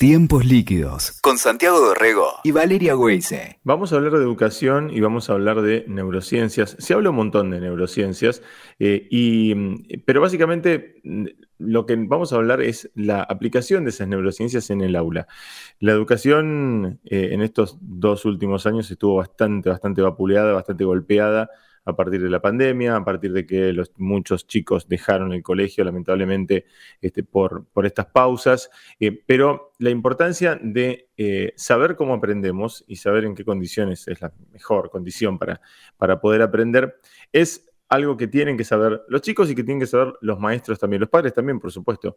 Tiempos líquidos con Santiago Dorrego y Valeria Weise. Vamos a hablar de educación y vamos a hablar de neurociencias. Se habla un montón de neurociencias, eh, y, pero básicamente mm, lo que vamos a hablar es la aplicación de esas neurociencias en el aula. La educación eh, en estos dos últimos años estuvo bastante, bastante vapuleada, bastante golpeada a partir de la pandemia, a partir de que los, muchos chicos dejaron el colegio, lamentablemente, este, por, por estas pausas. Eh, pero la importancia de eh, saber cómo aprendemos y saber en qué condiciones es la mejor condición para, para poder aprender es algo que tienen que saber los chicos y que tienen que saber los maestros también, los padres también, por supuesto.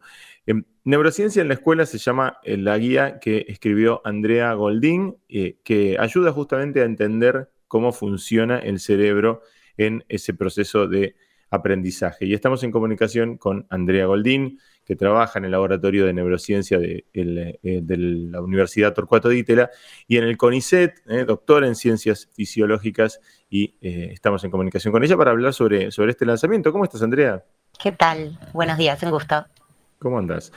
neurociencia en la escuela se llama eh, la guía que escribió Andrea Goldín, que ayuda justamente a entender cómo funciona el cerebro en ese proceso de aprendizaje. Y estamos en comunicación con Andrea Goldín, que trabaja en el Laboratorio de Neurociencia de, eh, la Universidad Torcuato de Itela y en el CONICET, eh, doctora en Ciencias Fisiológicas, y eh, estamos en comunicación con ella para hablar sobre, sobre este lanzamiento. ¿Cómo estás, Andrea? ¿Qué tal? Buenos días, un gusto. ¿Cómo andas?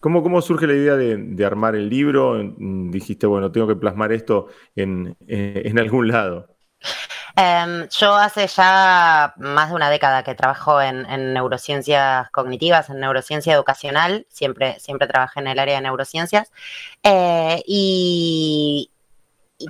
¿Cómo, ¿Cómo, surge la idea de, armar el libro? Dijiste, bueno, tengo que plasmar esto en, en algún lado. Em, yo hace ya más de una década que trabajo en, neurociencias cognitivas, en neurociencia educacional, siempre, siempre trabajé en el área de neurociencias, eh, y,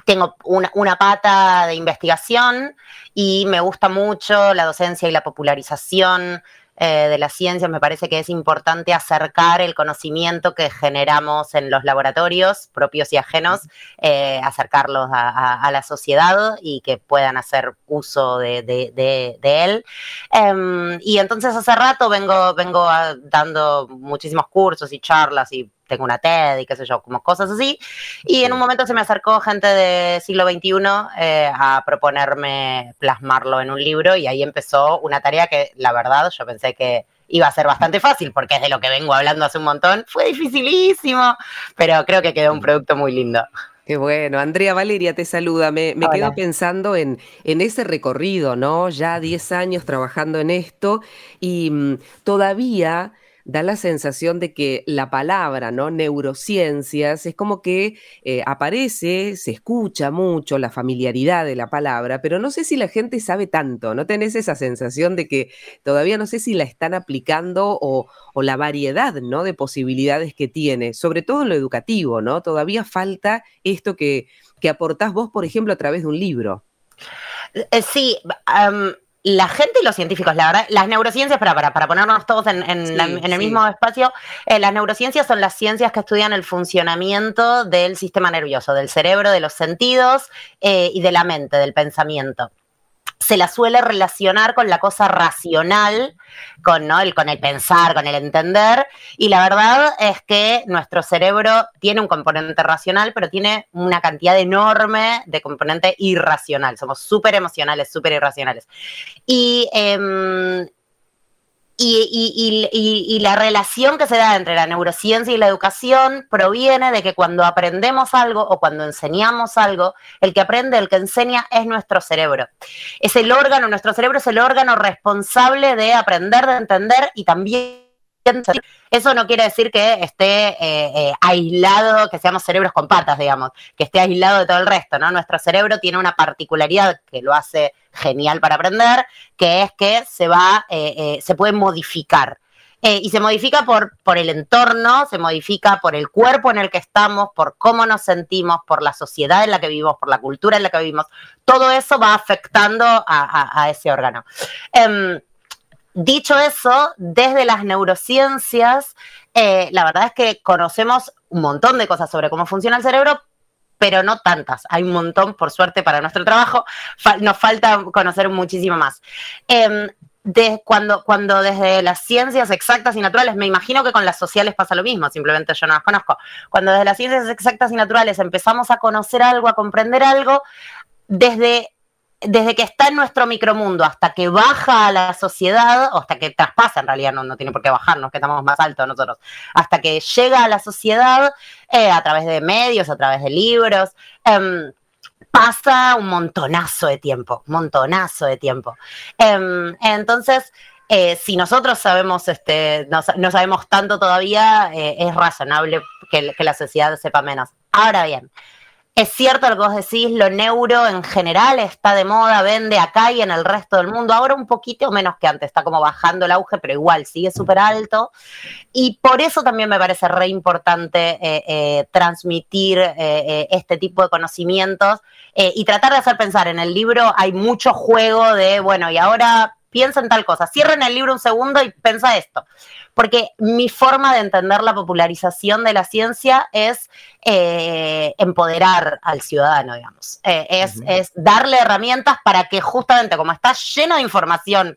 tengo una, una, pata de investigación y me gusta mucho la docencia y la popularización eh, de la ciencia, me parece que es importante acercar el conocimiento que generamos en los laboratorios, propios y ajenos, eh, acercarlos a, la sociedad y que puedan hacer uso de, él. Em, y entonces hace rato vengo, vengo dando muchísimos cursos y charlas y tengo una TED y qué sé yo, como cosas así. Y en un momento se me acercó gente de siglo XXI eh, a proponerme plasmarlo en un libro y ahí empezó una tarea que la verdad yo pensé que iba a ser bastante fácil porque es de lo que vengo hablando hace un montón. Fue dificilísimo, pero creo que quedó un producto muy lindo. Qué bueno. Andrea Valeria te saluda. Me, me quedo pensando en, en, ese recorrido, ¿no? Ya 10 años trabajando en esto y mm, todavía da la sensación de que la palabra, ¿no? Neurociencias, es como que eh, aparece, se escucha mucho la familiaridad de la palabra, pero no sé si la gente sabe tanto, ¿no tenés esa sensación de que todavía no sé si la están aplicando o, la variedad, ¿no? De posibilidades que tiene, sobre todo en lo educativo, ¿no? Todavía falta esto que, que aportás vos, por ejemplo, a través de un libro. Eh, sí, la gente y los científicos, la verdad, las neurociencias, para, para, para ponernos todos en, el mismo espacio, eh, las neurociencias son las ciencias que estudian el funcionamiento del sistema nervioso, del cerebro, de los sentidos eh, y de la mente, del pensamiento se la suele relacionar con la cosa racional, con, ¿no? el, con el pensar, con el entender. Y la verdad es que nuestro cerebro tiene un componente racional, pero tiene una cantidad enorme de componente irracional. Somos súper emocionales, súper irracionales. Y em, y, la relación que se da entre la neurociencia y la educación proviene de que cuando aprendemos algo o cuando enseñamos algo, el que aprende, el que enseña es nuestro cerebro. Es el órgano, nuestro cerebro es el órgano responsable de aprender, de entender y también eso no quiere decir que esté eh, eh, aislado, que seamos cerebros con patas, digamos, que esté aislado de todo el resto, ¿no? Nuestro cerebro tiene una particularidad que lo hace genial para aprender, que es que se va, eh, se puede modificar. y se modifica por, por el entorno, se modifica por el cuerpo en el que estamos, por cómo nos sentimos, por la sociedad en la que vivimos, por la cultura en la que vivimos. Todo eso va afectando a, ese órgano. Em, Dicho eso, desde las neurociencias, eh, la verdad es que conocemos un montón de cosas sobre cómo funciona el cerebro, pero no tantas. Hay un montón, por suerte, para nuestro trabajo. nos falta conocer muchísimo más. Em, cuando, cuando desde las ciencias exactas y naturales, me imagino que con las sociales pasa lo mismo, simplemente yo no las conozco. Cuando desde las ciencias exactas y naturales empezamos a conocer algo, a comprender algo, desde desde que está en nuestro micromundo hasta que baja a la sociedad, o hasta que traspasa, en realidad no, tiene por qué bajarnos, que estamos más altos nosotros, hasta que llega a la sociedad eh, a través de medios, a través de libros, em, pasa un montonazo de tiempo, montonazo de tiempo. Em, entonces, eh, si nosotros sabemos, este, no, sabemos tanto todavía, eh, es razonable que, la sociedad sepa menos. Ahora bien, es cierto lo que vos decís, lo neuro en general está de moda, vende acá y en el resto del mundo. Ahora un poquito menos que antes, está como bajando el auge, pero igual sigue súper alto. Y por eso también me parece re importante eh, transmitir este tipo de conocimientos y tratar de hacer pensar. En el libro hay mucho juego de, bueno, y ahora piensa en tal cosa. Cierren el libro un segundo y piensa esto. Porque mi forma de entender la popularización de la ciencia es eh, empoderar al ciudadano, digamos. Eh, es, es darle herramientas para que justamente como está lleno de información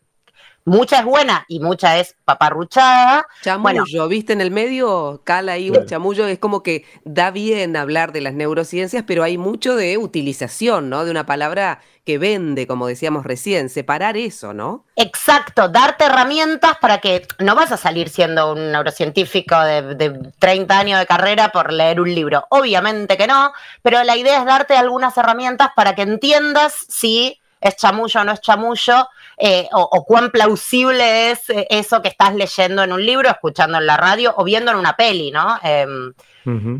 mucha es buena y mucha es paparruchada. Chamullo, viste en el medio, cala ahí un chamullo, es como que da bien hablar de las neurociencias, pero hay mucho de utilización, ¿no? De una palabra que vende, como decíamos recién, separar eso, ¿no? Exacto, darte herramientas para que no vas a salir siendo un neurocientífico de, de 30 años de carrera por leer un libro, obviamente que no, pero la idea es darte algunas herramientas para que entiendas si es chamullo o no es chamullo, eh, o, cuán plausible es eh, eso que estás leyendo en un libro, escuchando en la radio o viendo en una peli, ¿no? Em,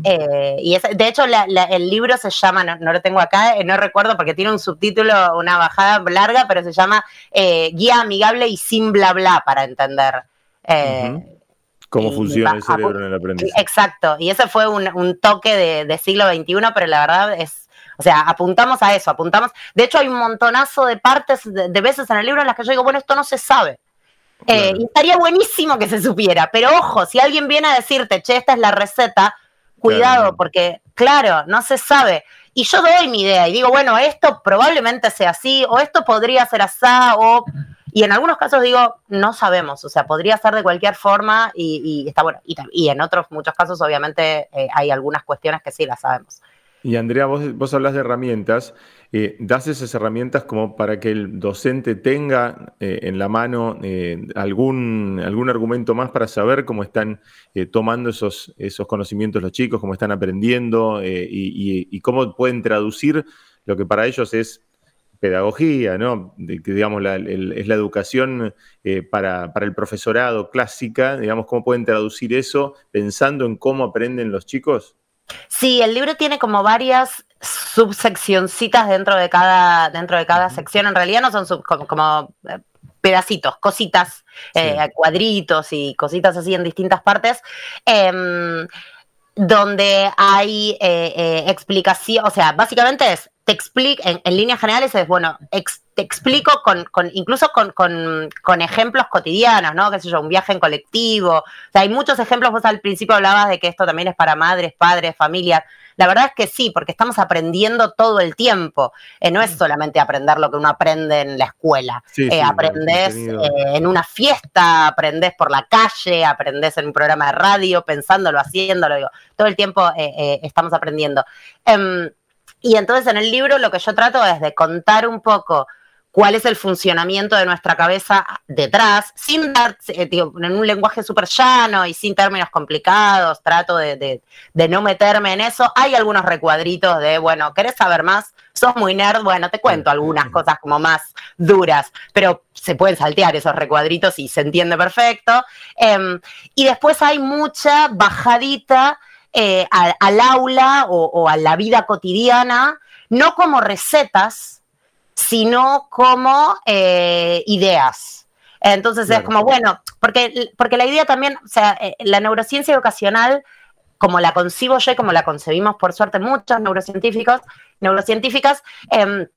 eh, y de hecho el libro se llama, no, lo tengo acá, no recuerdo porque tiene un subtítulo, una bajada larga, pero se llama Guía amigable y sin bla bla para entender. Cómo funciona el cerebro en el aprendizaje. Exacto, y ese fue un, toque de, de siglo XXI, pero la verdad es o sea, apuntamos a eso, apuntamos. De hecho, hay un montonazo de partes, de, veces en el libro en las que yo digo, bueno, esto no se sabe. Eh, y estaría buenísimo que se supiera, pero ojo, si alguien viene a decirte, che, esta es la receta, cuidado, porque claro, no se sabe. Y yo doy mi idea y digo, bueno, esto probablemente sea así, o esto podría ser así, o... Y en algunos casos digo, no sabemos, o sea, podría ser de cualquier forma y, está bueno. Y, en otros muchos casos, obviamente, eh, hay algunas cuestiones que sí las sabemos. Y Andrea, vos, vos hablas de herramientas, eh, das esas herramientas como para que el docente tenga eh, en la mano eh, algún, algún argumento más para saber cómo están tomando esos, esos conocimientos los chicos, cómo están aprendiendo y, cómo pueden traducir lo que para ellos es pedagogía, ¿no? digamos es la educación para, para el profesorado clásica, digamos, cómo pueden traducir eso pensando en cómo aprenden los chicos. Sí, el libro tiene como varias subseccioncitas dentro de cada, dentro de cada sección. En realidad no son como, eh, pedacitos, cositas, eh, cuadritos y cositas así en distintas partes. Em, donde hay eh, explicación, o sea, básicamente es, te explico, en, líneas generales es, bueno, te explico con, incluso con, ejemplos cotidianos, ¿no? Qué sé yo, un viaje en colectivo. O sea, hay muchos ejemplos. Vos al principio hablabas de que esto también es para madres, padres, familias. La verdad es que sí, porque estamos aprendiendo todo el tiempo. Eh, no es solamente aprender lo que uno aprende en la escuela. Eh, aprendés eh, en una fiesta, aprendés por la calle, aprendés en un programa de radio, pensándolo, haciéndolo. Digo, todo el tiempo estamos aprendiendo. Em, y entonces en el libro lo que yo trato es de contar un poco cuál es el funcionamiento de nuestra cabeza detrás, sin dar, eh, en un lenguaje súper llano y sin términos complicados, trato de, no meterme en eso. Hay algunos recuadritos de, bueno, ¿querés saber más? Sos muy nerd, bueno, te cuento algunas cosas como más duras, pero se pueden saltear esos recuadritos y se entiende perfecto. Em, y después hay mucha bajadita eh, al, aula o a la vida cotidiana, no como recetas, sino como eh, ideas. Entonces es como, bueno, porque, porque la idea también, o sea, eh, la neurociencia educacional, como la concibo yo y como la concebimos por suerte muchos neurocientíficos, neurocientíficas, em,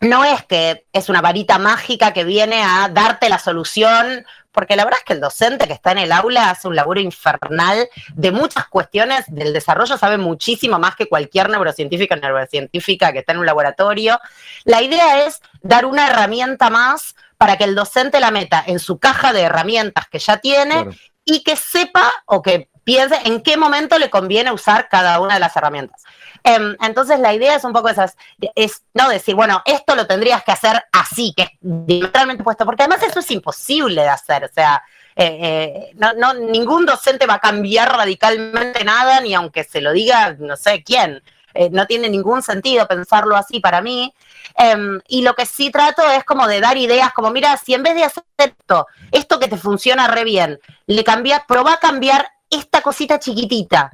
no es que es una varita mágica que viene a darte la solución porque la verdad es que el docente que está en el aula hace un laburo infernal de muchas cuestiones del desarrollo, sabe muchísimo más que cualquier neurocientífica o neurocientífica que está en un laboratorio. La idea es dar una herramienta más para que el docente la meta en su caja de herramientas que ya tiene y que sepa o que piense en qué momento le conviene usar cada una de las herramientas. Em, entonces la idea es un poco esas, es no decir, bueno, esto lo tendrías que hacer así, que es diametralmente puesto, porque además eso es imposible de hacer, o sea, eh, eh, no, ningún docente va a cambiar radicalmente nada, ni aunque se lo diga no sé quién. eh, no tiene ningún sentido pensarlo así para mí. Em, y lo que sí trato es como de dar ideas, como mira, si en vez de hacer esto, esto que te funciona re bien, le cambia, probá a cambiar esta cosita chiquitita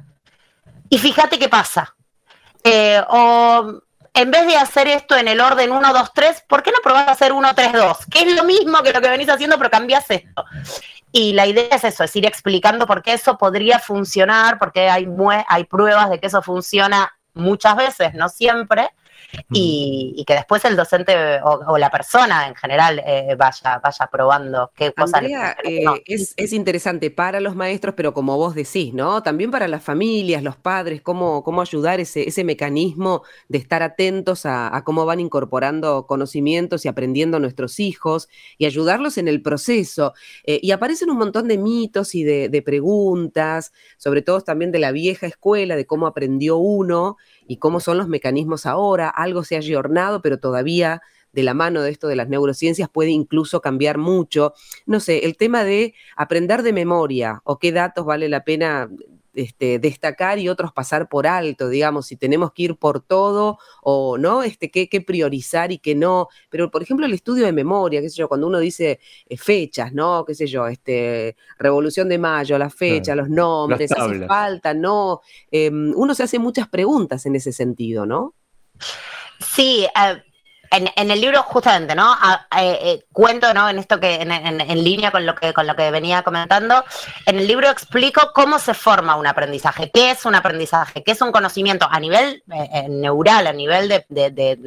y fíjate qué pasa. Eh, o en vez de hacer esto en el orden 1, 2, 3, ¿por qué no probás a hacer 1, 3, 2? Que es lo mismo que lo que venís haciendo, pero cambias esto. Y la idea es eso, es ir explicando por qué eso podría funcionar, porque hay, hay pruebas de que eso funciona muchas veces, no siempre, y, que después el docente o, la persona en general eh, vaya, vaya probando qué cosas. Eh, es, interesante para los maestros, pero como vos decís, ¿no? También para las familias, los padres, cómo, cómo ayudar ese, ese mecanismo de estar atentos a, cómo van incorporando conocimientos y aprendiendo nuestros hijos y ayudarlos en el proceso. Eh, y aparecen un montón de mitos y de, de preguntas, sobre todo también de la vieja escuela, de cómo aprendió uno y cómo son los mecanismos ahora. Algo se ha ayornado, pero todavía de la mano de esto de las neurociencias puede incluso cambiar mucho. No sé, el tema de aprender de memoria o qué datos vale la pena este, destacar y otros pasar por alto, digamos, si tenemos que ir por todo o no, este, qué, priorizar y qué no. Pero, por ejemplo, el estudio de memoria, qué sé yo, cuando uno dice eh, fechas, ¿no? Qué sé yo, este, Revolución de Mayo, la fecha, los nombres, hace falta, ¿no? Em, uno se hace muchas preguntas en ese sentido, ¿no? Sí, eh, en, el libro justamente, ¿no? Eh, eh, cuento, ¿no? En esto que, en, línea con lo que, con lo que venía comentando, en el libro explico cómo se forma un aprendizaje, qué es un aprendizaje, qué es un conocimiento a nivel eh, neural, a nivel de, de.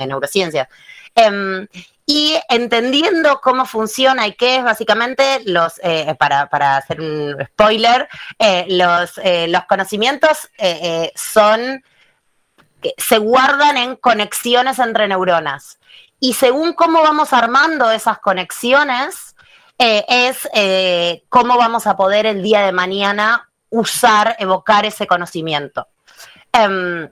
Em, y entendiendo cómo funciona y qué es básicamente los, para, para, hacer un spoiler, los, los conocimientos son se guardan en conexiones entre neuronas. Y según cómo vamos armando esas conexiones, eh, es eh, cómo vamos a poder el día de mañana usar, evocar ese conocimiento. Em,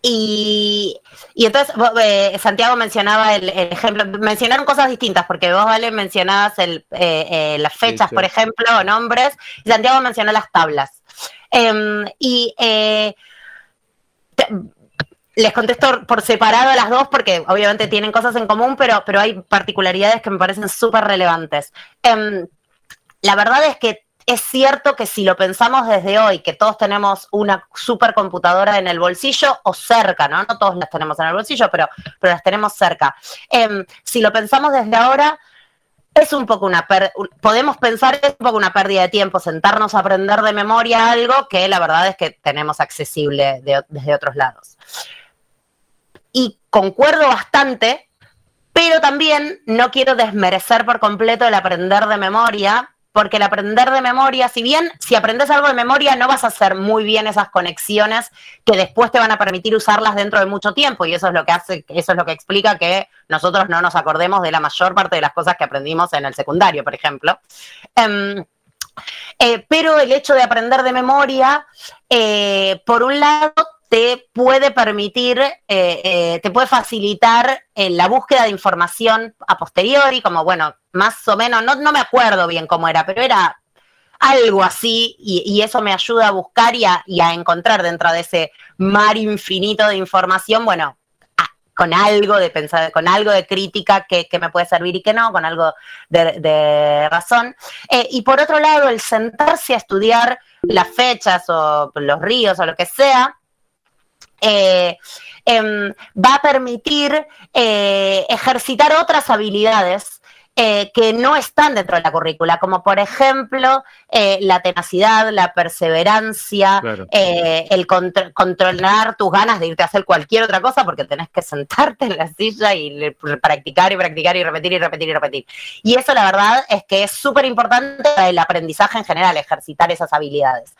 y, entonces eh, Santiago mencionaba el, ejemplo, mencionaron cosas distintas, porque vos, Vale, mencionabas las fechas, por ejemplo, o nombres, y Santiago mencionó las tablas. Em, y les contesto por separado a las dos porque obviamente tienen cosas en común, pero, pero hay particularidades que me parecen súper relevantes. Em, la verdad es que es cierto que si lo pensamos desde hoy, que todos tenemos una supercomputadora en el bolsillo o cerca, ¿no? No todos las tenemos en el bolsillo, pero, pero las tenemos cerca. Em, si lo pensamos desde ahora, es un poco una podemos pensar es un poco una pérdida de tiempo sentarnos a aprender de memoria algo que la verdad es que tenemos accesible desde otros lados. Y concuerdo bastante, pero también no quiero desmerecer por completo el aprender de memoria, porque el aprender de memoria, si bien si aprendes algo de memoria no vas a hacer muy bien esas conexiones que después te van a permitir usarlas dentro de mucho tiempo y eso es lo que hace, eso es lo que explica que nosotros no nos acordemos de la mayor parte de las cosas que aprendimos en el secundario, por ejemplo. Em, eh, pero el hecho de aprender de memoria, eh, por un lado, te puede permitir, eh, eh, te puede facilitar eh, la búsqueda de información a posteriori, como bueno, más o menos, no, no me acuerdo bien cómo era, pero era algo así, y, eso me ayuda a buscar y a, encontrar dentro de ese mar infinito de información, bueno, con algo de pensar, con algo de crítica que, me puede servir y que no, con algo de, razón. y por otro lado, el sentarse a estudiar las fechas o los ríos o lo que sea, eh, em, va a permitir eh, ejercitar otras habilidades eh, que no están dentro de la currícula, como por ejemplo la tenacidad, la perseverancia, el controlar tus ganas de irte a hacer cualquier otra cosa porque tenés que sentarte en la silla y practicar y practicar y repetir y repetir y repetir. Y eso la verdad es que es súper importante para el aprendizaje en general, ejercitar esas habilidades.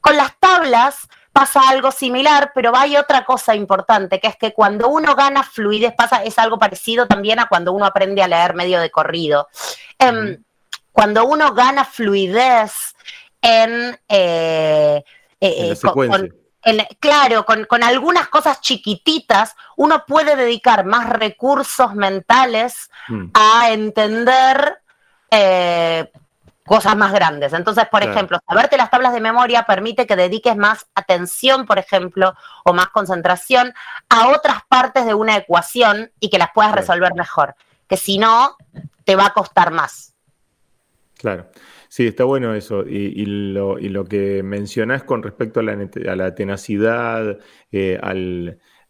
Con las tablas pasa algo similar, pero hay otra cosa importante, que es que cuando uno gana fluidez, pasa, es algo parecido también a cuando uno aprende a leer medio de corrido. Em, cuando uno gana fluidez en... Eh, eh, eh, claro, con, algunas cosas chiquititas, uno puede dedicar más recursos mentales mm. a entender cosas más grandes. Entonces, por ejemplo, saberte las tablas de memoria permite que dediques más atención, por ejemplo, o más concentración a otras partes de una ecuación y que las puedas resolver mejor, que si no, te va a costar más. Claro. Sí, está bueno eso. Y, lo, que mencionás con respecto a la, tenacidad, eh,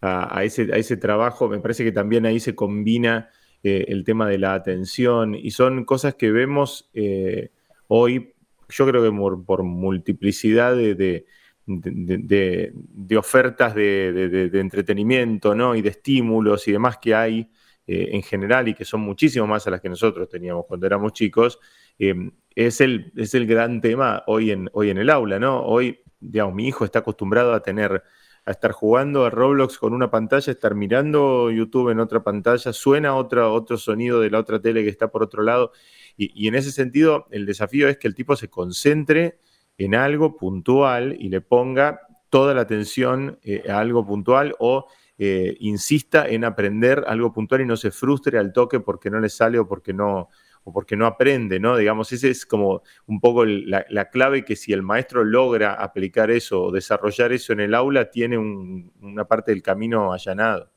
a, ese, trabajo, me parece que también ahí se combina eh, el tema de la atención y son cosas que vemos eh, hoy, yo creo que por, multiplicidad de, ofertas de, entretenimiento ¿no? y de estímulos y demás que hay en general y que son muchísimo más a las que nosotros teníamos cuando éramos chicos es el, es el gran tema hoy en, hoy en el aula, ¿no? Hoy, digamos, mi hijo está acostumbrado a tener, a estar jugando a Roblox con una pantalla, estar mirando YouTube en otra pantalla, suena otro, otro sonido de la otra tele que está por otro lado. Y, en ese sentido, el desafío es que el tipo se concentre en algo puntual y le ponga toda la atención eh, a algo puntual o eh, insista en aprender algo puntual y no se frustre al toque porque no le sale o porque no, porque no aprende, ¿no? Digamos, ese es como un poco la, clave que si el maestro logra aplicar eso o desarrollar eso en el aula, tiene una parte del camino allanado.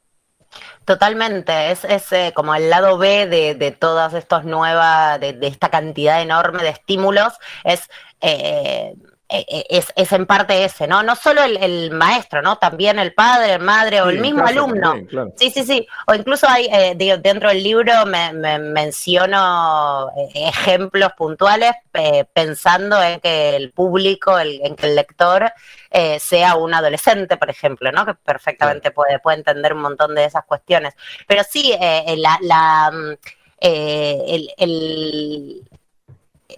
Totalmente, es, eh, como el lado B de, de todas estas nuevas, de, esta cantidad enorme de estímulos, es eh, es, es, en parte ese, ¿no? No solo el, maestro, ¿no? También el padre, madre o el mismo alumno. Sí, sí, sí. O incluso hay, eh, dentro del libro me, menciono ejemplos puntuales pensando en que el público, en que el lector sea un adolescente, por ejemplo, ¿no? Que perfectamente puede, puede entender un montón de esas cuestiones. Pero sí, la... la mm, el,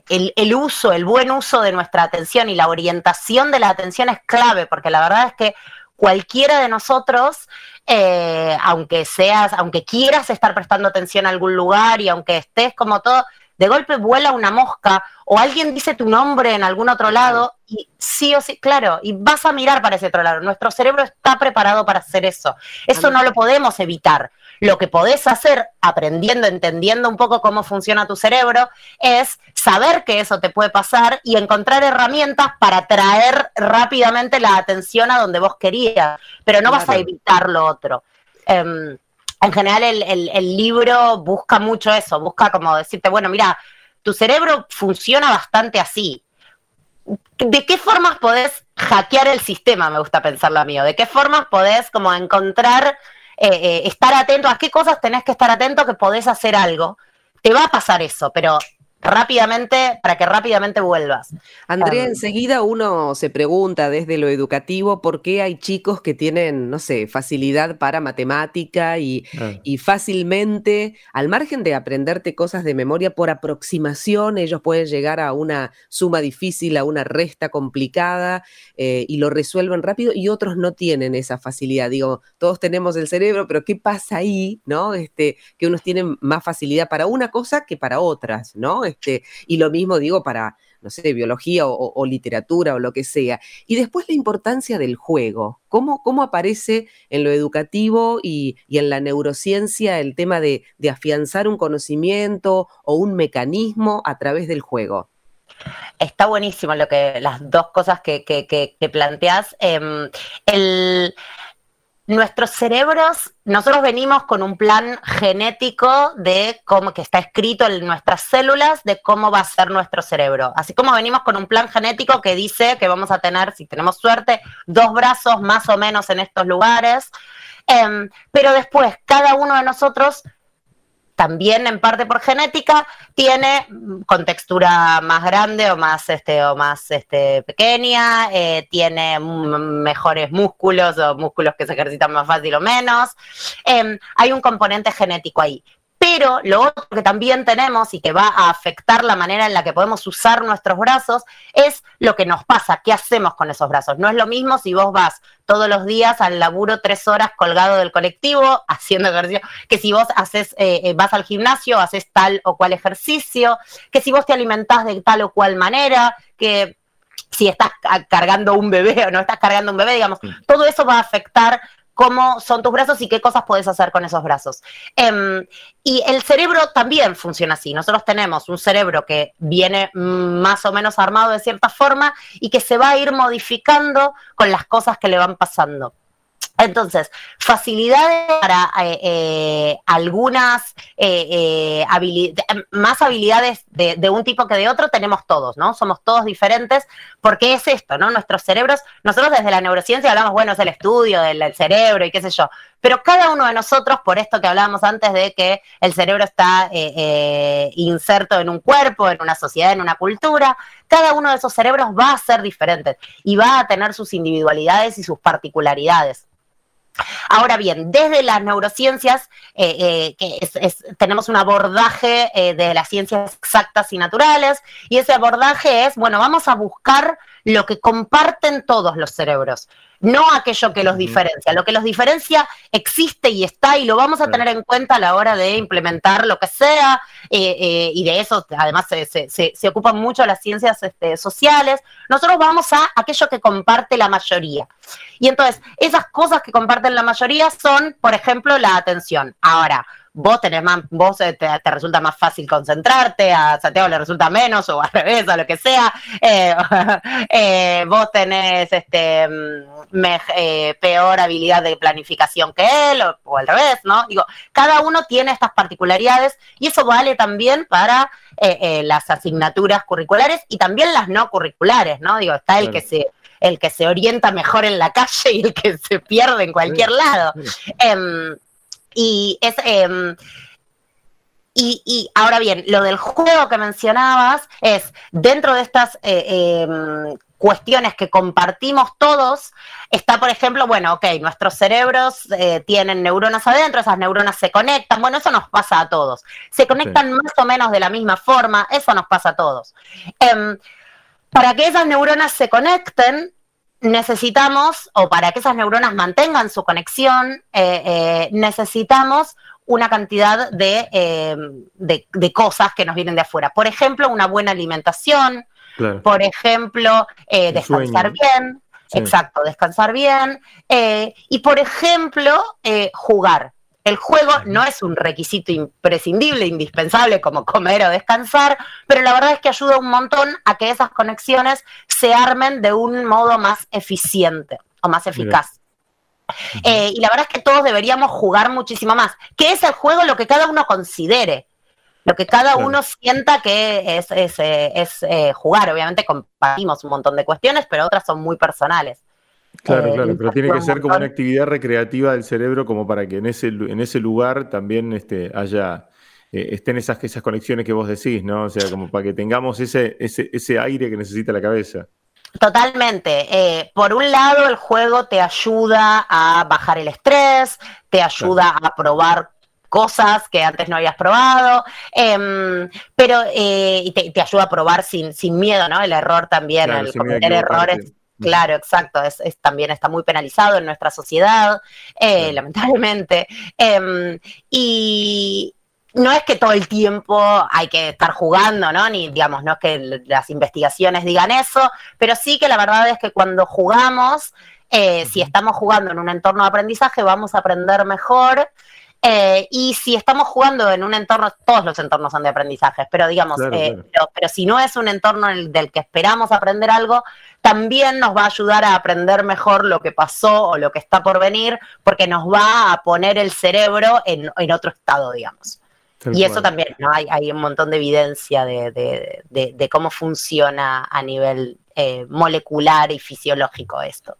el, uso, el buen uso de nuestra atención y la orientación de la atención es clave, porque la verdad es que cualquiera de nosotros, eh, aunque seas, aunque quieras estar prestando atención a algún lugar y aunque estés como todo, de golpe vuela una mosca o alguien dice tu nombre en algún otro lado y sí o sí, claro, y vas a mirar para ese otro lado. Nuestro cerebro está preparado para hacer eso. Eso no lo podemos evitar. Lo que podés hacer aprendiendo, entendiendo un poco cómo funciona tu cerebro, es saber que eso te puede pasar y encontrar herramientas para traer rápidamente la atención a donde vos querías, pero no vas a evitar lo otro. Em, en general el, libro busca mucho eso, busca como decirte, bueno, mira, tu cerebro funciona bastante así. ¿De qué formas podés hackear el sistema? Me gusta pensar la mío. ¿De qué formas podés como encontrar eh, eh, estar atento a qué cosas tenés que estar atento que podés hacer algo. Te va a pasar eso, pero rápidamente, para que rápidamente vuelvas. Andrea, enseguida uno se pregunta desde lo educativo por qué hay chicos que tienen, no sé, facilidad para matemática y, fácilmente, al margen de aprenderte cosas de memoria por aproximación, ellos pueden llegar a una suma difícil, a una resta complicada eh, y lo resuelven rápido y otros no tienen esa facilidad. Digo, todos tenemos el cerebro, pero ¿qué pasa ahí, no? Este, que unos tienen más facilidad para una cosa que para otras, ¿no? Este, y lo mismo digo para, no sé, biología o, literatura o lo que sea. Y después la importancia del juego. ¿Cómo, cómo aparece en lo educativo y, en la neurociencia el tema de, afianzar un conocimiento o un mecanismo a través del juego? Está buenísimo lo que, las dos cosas que, que, planteas. Em, el, nuestros cerebros, nosotros venimos con un plan genético de cómo que está escrito en nuestras células de cómo va a ser nuestro cerebro. Así como venimos con un plan genético que dice que vamos a tener, si tenemos suerte, dos brazos más o menos en estos lugares. Em, pero después, cada uno de nosotros también en parte por genética, tiene con textura más grande o más, este, o más este, pequeña, eh, tiene mejores músculos o músculos que se ejercitan más fácil o menos. Em, hay un componente genético ahí. Pero lo otro que también tenemos y que va a afectar la manera en la que podemos usar nuestros brazos es lo que nos pasa, qué hacemos con esos brazos. No es lo mismo si vos vas todos los días al laburo tres horas colgado del colectivo haciendo ejercicio, que si vos haces, eh, eh, vas al gimnasio, haces tal o cual ejercicio, que si vos te alimentás de tal o cual manera, que si estás cargando un bebé o no estás cargando un bebé, digamos, todo eso va a afectar cómo son tus brazos y qué cosas puedes hacer con esos brazos. Em, y el cerebro también funciona así. Nosotros tenemos un cerebro que viene más o menos armado de cierta forma y que se va a ir modificando con las cosas que le van pasando. Entonces, facilidades para eh, eh, algunas eh, más habilidades de, un tipo que de otro tenemos todos, ¿no? Somos todos diferentes, porque es esto, ¿no? Nuestros cerebros, nosotros desde la neurociencia hablamos, bueno, es el estudio del, cerebro y qué sé yo, pero cada uno de nosotros, por esto que hablábamos antes de que el cerebro está inserto en un cuerpo, en una sociedad, en una cultura, cada uno de esos cerebros va a ser diferente y va a tener sus individualidades y sus particularidades. Ahora bien, desde las neurociencias, eh, eh, tenemos un abordaje eh, de las ciencias exactas y naturales, y ese abordaje es, bueno, vamos a buscar lo que comparten todos los cerebros no aquello que los diferencia. Lo que los diferencia existe y está y lo vamos a tener en cuenta a la hora de implementar lo que sea eh, eh, y de eso además se, ocupan mucho las ciencias este, sociales. Nosotros vamos a aquello que comparte la mayoría. Y entonces, esas cosas que comparten la mayoría son, por ejemplo, la atención. Ahora, vos tenés más, vos eh, te, resulta más fácil concentrarte, a Santiago le resulta menos, o al revés, o lo que sea, eh, eh, vos tenés este mm, peor habilidad de planificación que él, o, al revés, ¿no? Digo, cada uno tiene estas particularidades y eso vale también para las asignaturas curriculares y también las no curriculares, ¿no? Digo, está el que se el que se orienta mejor en la calle y el que se pierde en cualquier lado. Em, y es... Em, y, ahora bien, lo del juego que mencionabas es, dentro de estas eh, em, cuestiones que compartimos todos, está, por ejemplo, bueno, ok, nuestros cerebros eh, tienen neuronas adentro, esas neuronas se conectan, bueno, eso nos pasa a todos. Se conectan más o menos de la misma forma, eso nos pasa a todos. Em, para que esas neuronas se conecten, necesitamos, o para que esas neuronas mantengan su conexión, eh, eh, necesitamos una cantidad eh, de, de, cosas que nos vienen de afuera. Por ejemplo, una buena alimentación, por ejemplo, descansar bien, exacto, descansar bien, y por ejemplo, jugar. El juego no es un requisito imprescindible, indispensable como comer o descansar, pero la verdad es que ayuda un montón a que esas conexiones se armen de un modo más eficiente o más eficaz. Eh, y la verdad es que todos deberíamos jugar muchísimo más. Que es el juego lo que cada uno considere, lo que cada uno sienta que es, es, eh, eh, jugar. Obviamente compartimos un montón de cuestiones, pero otras son muy personales. Claro, eh, claro, pero tiene que ser como una actividad recreativa del cerebro como para que en ese, en ese lugar también este, haya, eh, estén esas, esas conexiones que vos decís, ¿no? O sea, como para que tengamos ese, ese, ese aire que necesita la cabeza. Totalmente. Eh, por un lado, el juego te ayuda a bajar el estrés, te ayuda a probar cosas que antes no habías probado, em, pero y te, ayuda a probar sin, sin miedo, ¿no? El error también, el cometer errores Claro, exacto, es, también está muy penalizado en nuestra sociedad, eh, lamentablemente. Em, y no es que todo el tiempo hay que estar jugando, ¿no? Ni, digamos, no es que las investigaciones digan eso, pero sí que la verdad es que cuando jugamos, eh, si estamos jugando en un entorno de aprendizaje, vamos a aprender mejor eh, y si estamos jugando en un entorno, todos los entornos son de aprendizaje, pero digamos, eh, Pero, si no es un entorno en el, del que esperamos aprender algo, también nos va a ayudar a aprender mejor lo que pasó o lo que está por venir, porque nos va a poner el cerebro en, otro estado, digamos. y eso también, ¿no? Hay, hay, un montón de evidencia de, cómo funciona a nivel eh, molecular y fisiológico esto.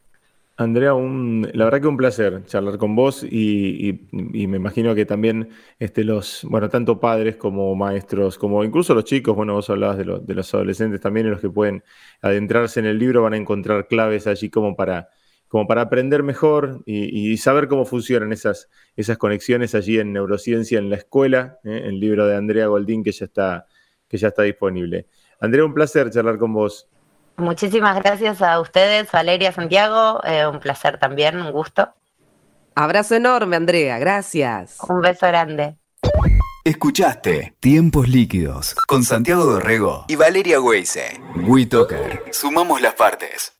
Andrea, un, la verdad que un placer charlar con vos y, me imagino que también este, los, bueno, tanto padres como maestros, como incluso los chicos, bueno, vos hablabas de, de los adolescentes también, los que pueden adentrarse en el libro van a encontrar claves allí como para, como para aprender mejor y, saber cómo funcionan esas, esas conexiones allí en neurociencia en la escuela, ¿eh? el libro de Andrea Goldín que ya está, que ya está disponible. Andrea, un placer charlar con vos. Muchísimas gracias a ustedes, Valeria, Santiago. Eh, un placer también, un gusto. Abrazo enorme, Andrea. Gracias. Un beso grande. Escuchaste Tiempos Líquidos con Santiago Dorrego y Valeria Weise. WeToker. Sumamos las partes.